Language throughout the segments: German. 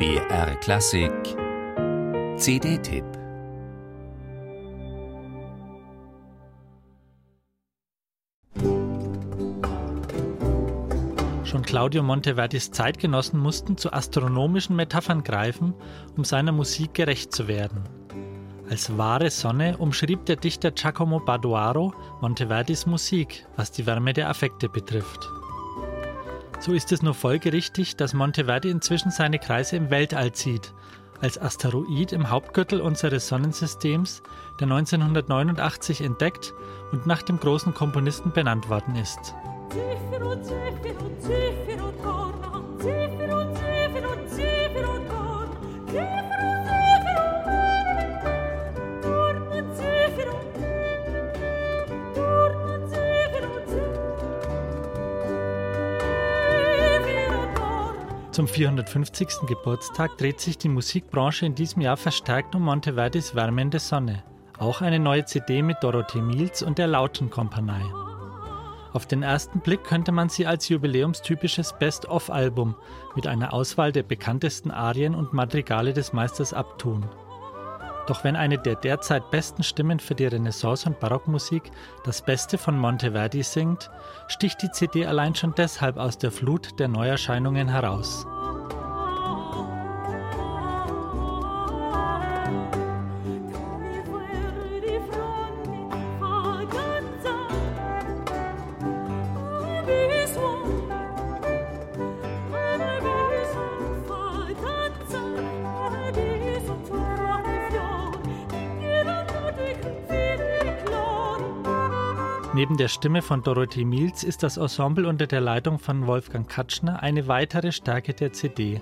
BR Klassik CD-Tipp Schon Claudio Monteverdis Zeitgenossen mussten zu astronomischen Metaphern greifen, um seiner Musik gerecht zu werden. Als wahre Sonne umschrieb der Dichter Giacomo Badoaro Monteverdis Musik, was die Wärme der Affekte betrifft. So ist es nur folgerichtig, dass Monteverdi inzwischen seine Kreise im Weltall zieht, als Asteroid im Hauptgürtel unseres Sonnensystems, der 1989 entdeckt und nach dem großen Komponisten benannt worden ist. Zifiro, Zifiro, Zifiro, torna, Zum 450. Geburtstag dreht sich die Musikbranche in diesem Jahr verstärkt um Monteverdis Wärmende Sonne. Auch eine neue CD mit Dorothee Miels und der Lautenkompanie. Auf den ersten Blick könnte man sie als jubiläumstypisches Best-of-Album mit einer Auswahl der bekanntesten Arien und Madrigale des Meisters abtun. Doch wenn eine der derzeit besten Stimmen für die Renaissance- und Barockmusik das Beste von Monteverdi singt, sticht die CD allein schon deshalb aus der Flut der Neuerscheinungen heraus. Neben der Stimme von Dorothee Miels ist das Ensemble unter der Leitung von Wolfgang Katschner eine weitere Stärke der CD.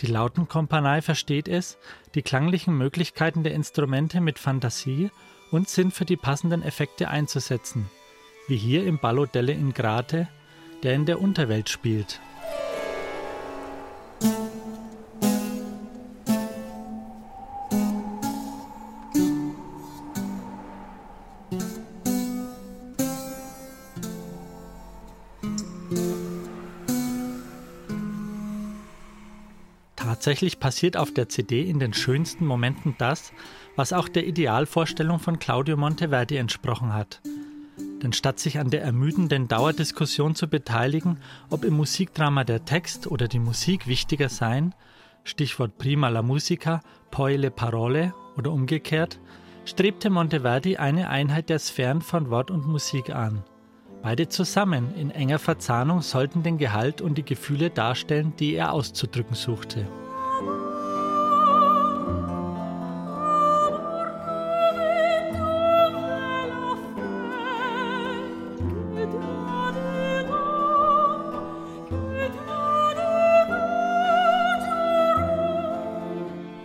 Die Lautenkompanie versteht es, die klanglichen Möglichkeiten der Instrumente mit Fantasie und Sinn für die passenden Effekte einzusetzen, wie hier im Ballo delle Ingrate, der in der Unterwelt spielt. Tatsächlich passiert auf der CD in den schönsten Momenten das, was auch der Idealvorstellung von Claudio Monteverdi entsprochen hat. Denn statt sich an der ermüdenden Dauerdiskussion zu beteiligen, ob im Musikdrama der Text oder die Musik wichtiger seien, Stichwort prima la musica, poi le parole oder umgekehrt, strebte Monteverdi eine Einheit der Sphären von Wort und Musik an. Beide zusammen in enger Verzahnung sollten den Gehalt und die Gefühle darstellen, die er auszudrücken suchte.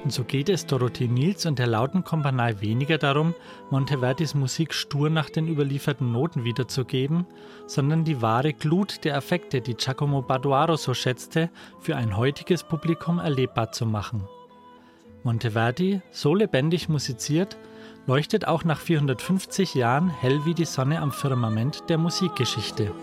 Und so geht es Dorothee Niels und der Lautenkompanie weniger darum, Monteverdis Musik stur nach den überlieferten Noten wiederzugeben, sondern die wahre Glut der Affekte, die Giacomo Badoaro so schätzte, für ein heutiges Publikum erlebbar zu machen. Monteverdi, so lebendig musiziert, leuchtet auch nach 450 Jahren hell wie die Sonne am Firmament der Musikgeschichte.